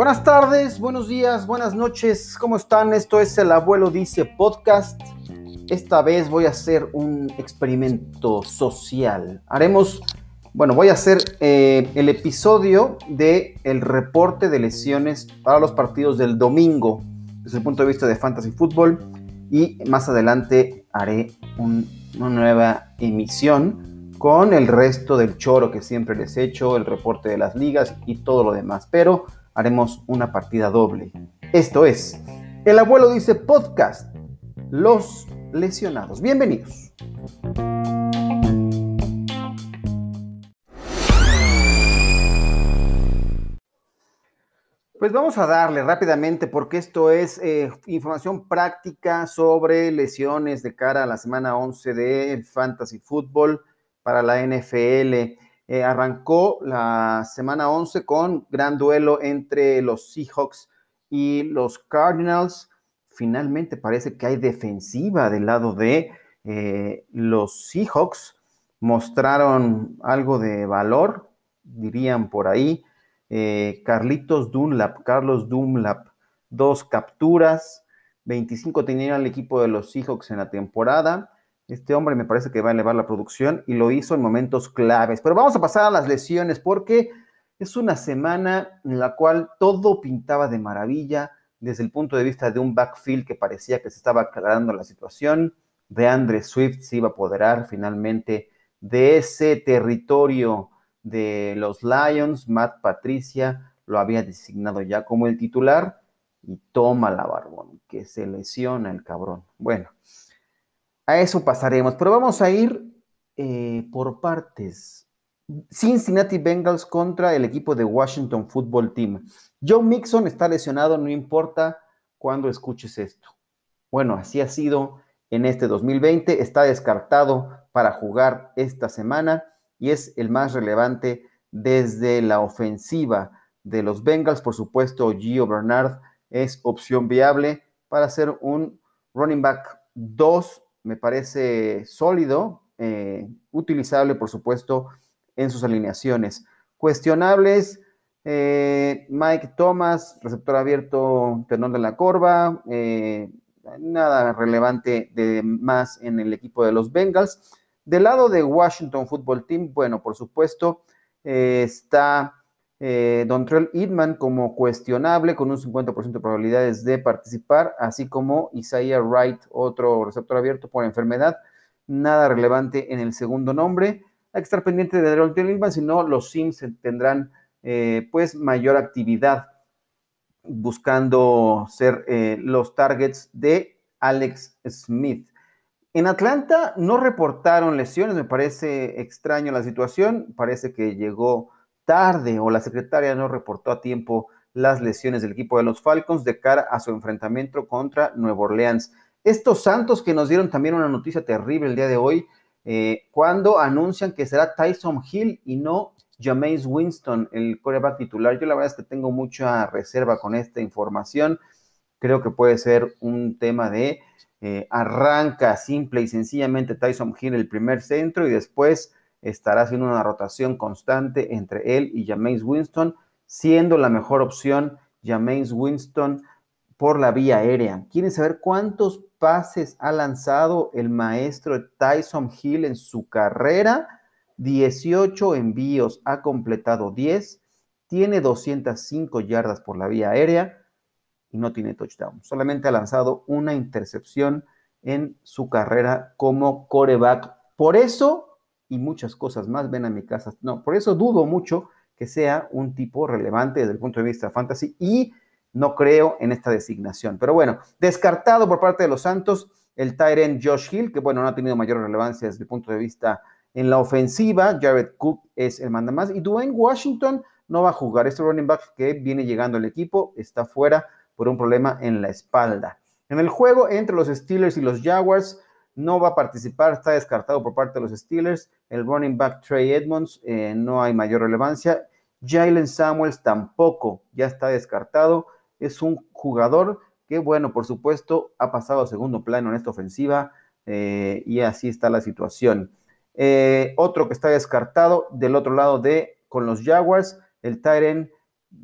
Buenas tardes, buenos días, buenas noches, ¿cómo están? Esto es El Abuelo Dice Podcast. Esta vez voy a hacer un experimento social. Haremos, bueno, voy a hacer eh, el episodio de el reporte de lesiones para los partidos del domingo desde el punto de vista de fantasy fútbol y más adelante haré una nueva emisión con el resto del choro que siempre les he hecho, el reporte de las ligas y todo lo demás. Pero haremos una partida doble. Esto es, el abuelo dice podcast, los lesionados. Bienvenidos. Pues vamos a darle rápidamente porque esto es eh, información práctica sobre lesiones de cara a la semana 11 del Fantasy Football para la NFL. Eh, arrancó la semana 11 con gran duelo entre los Seahawks y los Cardinals. Finalmente parece que hay defensiva del lado de eh, los Seahawks. Mostraron algo de valor, dirían por ahí. Eh, Carlitos Dunlap, Carlos Dunlap, dos capturas, 25 tenía el equipo de los Seahawks en la temporada. Este hombre me parece que va a elevar la producción y lo hizo en momentos claves. Pero vamos a pasar a las lesiones porque es una semana en la cual todo pintaba de maravilla desde el punto de vista de un backfield que parecía que se estaba aclarando la situación. De Andre Swift se iba a apoderar finalmente de ese territorio de los Lions. Matt Patricia lo había designado ya como el titular y toma la barbón, que se lesiona el cabrón. Bueno, a eso pasaremos, pero vamos a ir eh, por partes. Cincinnati Bengals contra el equipo de Washington Football Team. Joe Mixon está lesionado, no importa cuándo escuches esto. Bueno, así ha sido en este 2020, está descartado para jugar esta semana y es el más relevante desde la ofensiva de los Bengals. Por supuesto, Gio Bernard es opción viable para ser un running back 2 me parece sólido, eh, utilizable, por supuesto, en sus alineaciones. Cuestionables, eh, Mike Thomas, receptor abierto, tendón de la corva, eh, nada relevante de más en el equipo de los Bengals. Del lado de Washington Football Team, bueno, por supuesto, está eh, Dontrell Idman como cuestionable con un 50% de probabilidades de participar, así como Isaiah Wright, otro receptor abierto por enfermedad. Nada relevante en el segundo nombre. Hay que estar pendiente de Dontrell Idman, si no, los Sims tendrán eh, pues mayor actividad buscando ser eh, los targets de Alex Smith. En Atlanta no reportaron lesiones, me parece extraño la situación, parece que llegó tarde o la secretaria no reportó a tiempo las lesiones del equipo de los Falcons de cara a su enfrentamiento contra Nueva Orleans. Estos Santos que nos dieron también una noticia terrible el día de hoy, eh, cuando anuncian que será Tyson Hill y no Jameis Winston, el coreback titular. Yo la verdad es que tengo mucha reserva con esta información. Creo que puede ser un tema de eh, arranca simple y sencillamente Tyson Hill el primer centro y después estará haciendo una rotación constante entre él y Jameis Winston, siendo la mejor opción Jameis Winston por la vía aérea. ¿Quieren saber cuántos pases ha lanzado el maestro Tyson Hill en su carrera? 18 envíos, ha completado 10, tiene 205 yardas por la vía aérea y no tiene touchdown. Solamente ha lanzado una intercepción en su carrera como coreback. Por eso y muchas cosas más. Ven a mi casa. No, por eso dudo mucho que sea un tipo relevante desde el punto de vista fantasy y no creo en esta designación. Pero bueno, descartado por parte de los Santos el Tyrant Josh Hill, que bueno, no ha tenido mayor relevancia desde el punto de vista en la ofensiva. Jared Cook es el manda más y Dwayne Washington no va a jugar. Este running back que viene llegando al equipo está fuera por un problema en la espalda. En el juego entre los Steelers y los Jaguars, no va a participar, está descartado por parte de los Steelers. El running back Trey Edmonds eh, no hay mayor relevancia. Jalen Samuels tampoco, ya está descartado. Es un jugador que, bueno, por supuesto, ha pasado a segundo plano en esta ofensiva eh, y así está la situación. Eh, otro que está descartado del otro lado de con los Jaguars, el Tyren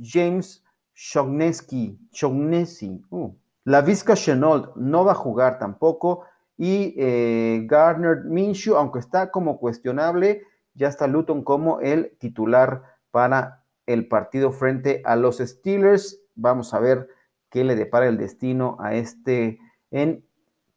James Shogneski, Shognesi, uh, la Vizca Chenault no va a jugar tampoco. Y eh, Gardner Minshew, aunque está como cuestionable, ya está Luton como el titular para el partido frente a los Steelers. Vamos a ver qué le depara el destino a este, en,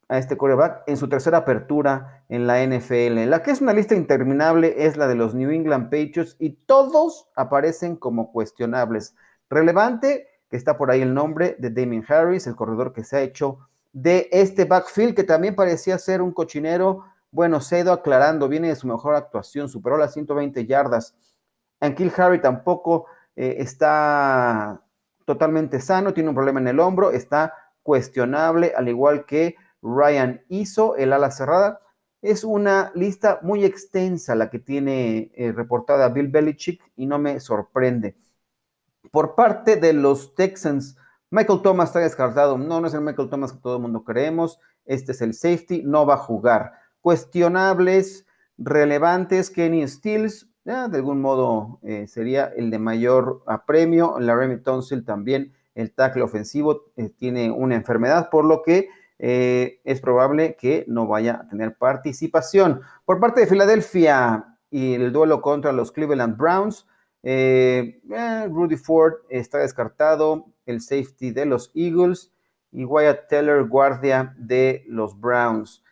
a este coreback en su tercera apertura en la NFL. La que es una lista interminable es la de los New England Patriots y todos aparecen como cuestionables. Relevante que está por ahí el nombre de Damien Harris, el corredor que se ha hecho de este backfield, que también parecía ser un cochinero. Bueno, ido aclarando, viene de su mejor actuación, superó las 120 yardas. Ankil Harry tampoco eh, está totalmente sano, tiene un problema en el hombro, está cuestionable, al igual que Ryan hizo el ala cerrada. Es una lista muy extensa la que tiene eh, reportada Bill Belichick y no me sorprende. Por parte de los Texans, Michael Thomas está descartado. No, no es el Michael Thomas que todo el mundo creemos. Este es el safety, no va a jugar. Cuestionables, relevantes, Kenny Stills, de algún modo eh, sería el de mayor apremio. Remy Tonsil también, el tackle ofensivo, eh, tiene una enfermedad, por lo que eh, es probable que no vaya a tener participación. Por parte de Filadelfia y el duelo contra los Cleveland Browns, Rudy Ford está descartado, el safety de los Eagles y Wyatt Teller, guardia de los Browns.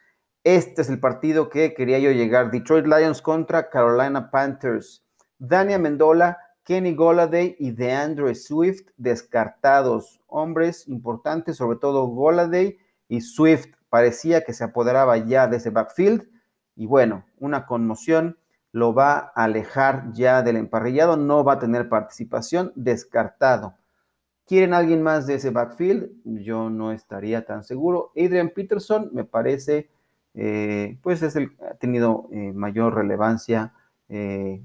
Este es el partido que quería yo llegar. Detroit Lions contra Carolina Panthers. Dania Mendola, Kenny Goladay y DeAndre Swift descartados. Hombres importantes, sobre todo Goladay y Swift. Parecía que se apoderaba ya de ese backfield. Y bueno, una conmoción lo va a alejar ya del emparrillado, no va a tener participación, descartado. ¿Quieren alguien más de ese backfield? Yo no estaría tan seguro. Adrian Peterson me parece, eh, pues es el, ha tenido eh, mayor relevancia. Eh,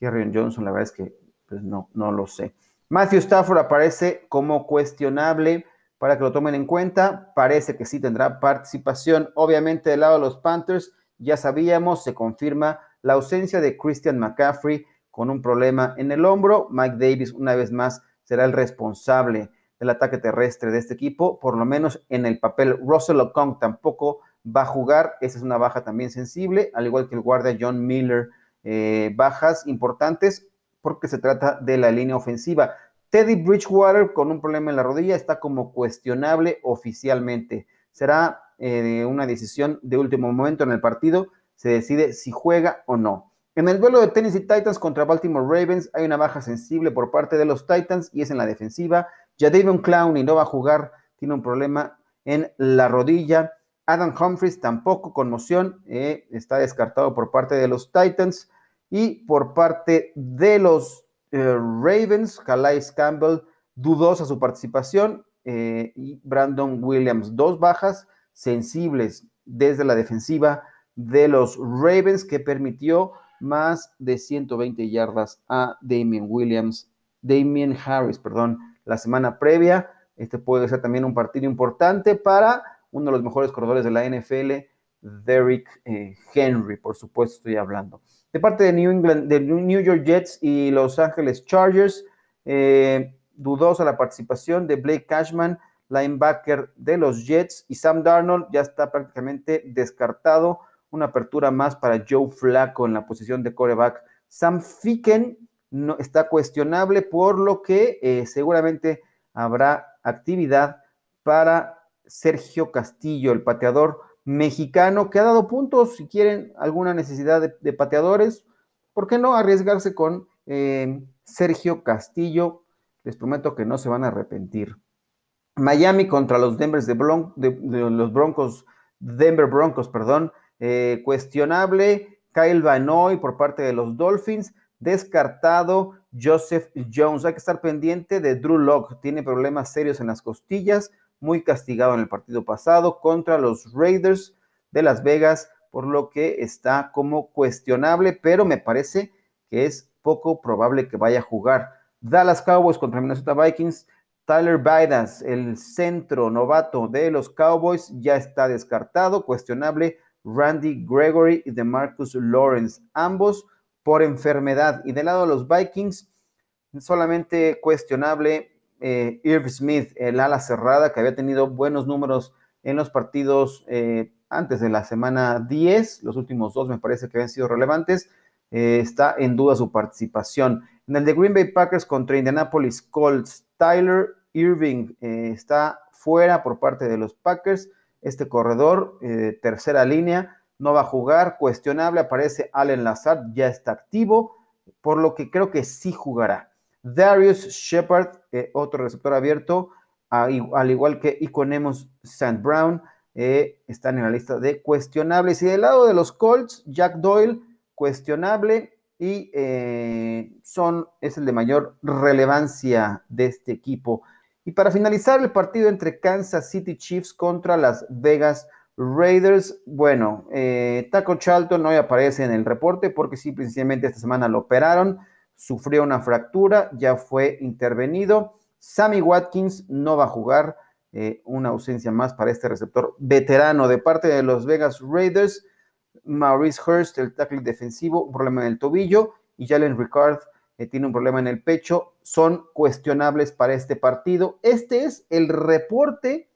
Johnson, la verdad es que pues no, no lo sé. Matthew Stafford aparece como cuestionable para que lo tomen en cuenta. Parece que sí tendrá participación. Obviamente del lado de los Panthers, ya sabíamos, se confirma la ausencia de Christian McCaffrey con un problema en el hombro. Mike Davis, una vez más, será el responsable del ataque terrestre de este equipo, por lo menos en el papel. Russell Okong tampoco va a jugar, esa es una baja también sensible, al igual que el guardia John Miller, eh, bajas importantes porque se trata de la línea ofensiva. Teddy Bridgewater con un problema en la rodilla está como cuestionable oficialmente. Será eh, una decisión de último momento en el partido se decide si juega o no. En el duelo de Tennessee Titans contra Baltimore Ravens hay una baja sensible por parte de los Titans y es en la defensiva. Ya David Clowney no va a jugar, tiene un problema en la rodilla. Adam Humphries tampoco, conmoción, eh, está descartado por parte de los Titans. Y por parte de los eh, Ravens, Calais Campbell, dudosa su participación. Eh, Brandon Williams, dos bajas sensibles desde la defensiva de los Ravens que permitió más de 120 yardas a Damien Williams, Damien Harris, perdón, la semana previa. Este puede ser también un partido importante para uno de los mejores corredores de la NFL, Derrick eh, Henry, por supuesto estoy hablando. De parte de New England, de New York Jets y Los Angeles Chargers, eh, dudosa la participación de Blake Cashman, linebacker de los Jets, y Sam Darnold ya está prácticamente descartado una apertura más para Joe Flaco en la posición de coreback. Sam Ficken no, está cuestionable, por lo que eh, seguramente habrá actividad para Sergio Castillo, el pateador mexicano, que ha dado puntos. Si quieren alguna necesidad de, pateadores, ¿por qué no arriesgarse con eh, Sergio Castillo? Les prometo que no se van a arrepentir. Miami contra los Denver de, de los Broncos, Denver Broncos, perdón. Eh, cuestionable, Kyle Vanoy por parte de los Dolphins, descartado Joseph Jones. Hay que estar pendiente de Drew Locke, tiene problemas serios en las costillas, muy castigado en el partido pasado contra los Raiders de Las Vegas, por lo que está como cuestionable, pero me parece que es poco probable que vaya a jugar. Dallas Cowboys contra Minnesota Vikings. Tyler Bidas, el centro novato de los Cowboys, ya está descartado, cuestionable Randy Gregory y de Marcus Lawrence, ambos por enfermedad. Y del lado de los Vikings, solamente cuestionable eh, Irv Smith, el ala cerrada, que había tenido buenos números en los partidos eh, antes de la semana 10, los últimos dos me parece que habían sido relevantes, eh, está en duda su participación. En el de Green Bay Packers contra Indianapolis Colts, Tyler Irving está fuera por parte de los Packers. Este corredor, tercera línea, no va a jugar, cuestionable, aparece Allen Lazard, ya está activo, por lo que creo que sí jugará. Darius Shepard, eh, otro receptor abierto, al igual que Iconemos St. Brown, eh, están en la lista de cuestionables. Y del lado de los Colts, Jack Doyle, cuestionable y eh, son, es el de mayor relevancia de este equipo. Y para finalizar el partido entre Kansas City Chiefs contra las Vegas Raiders, bueno, Taco Charlton hoy aparece en el reporte porque sí, precisamente esta semana lo operaron sufrió una fractura, ya fue intervenido. Sammy Watkins no va a jugar, eh, una ausencia más para este receptor veterano de parte de los Vegas Raiders. Maurice Hurst, el tackle defensivo, un problema en el tobillo, y Jalen Ricard eh, tiene un problema en el pecho, son cuestionables para este partido. Este es el reporte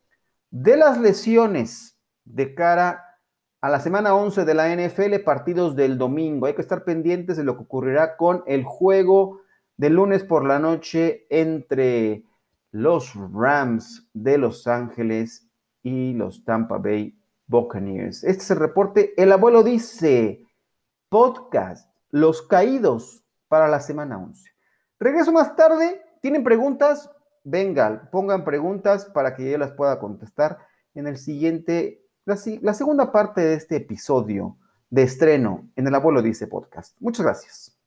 de las lesiones de cara a la semana 11 de la NFL, partidos del domingo. Hay que estar pendientes de lo que ocurrirá con el juego de lunes por la noche entre los Rams de Los Ángeles y los Tampa Bay Buccaneers. Este es el reporte. El abuelo dice, podcast, los caídos para la semana 11. Regreso más tarde. ¿Tienen preguntas? Venga, pongan preguntas para que yo las pueda contestar en el siguiente la, segunda parte de este episodio de estreno en el Abuelo Dice Podcast. Muchas gracias.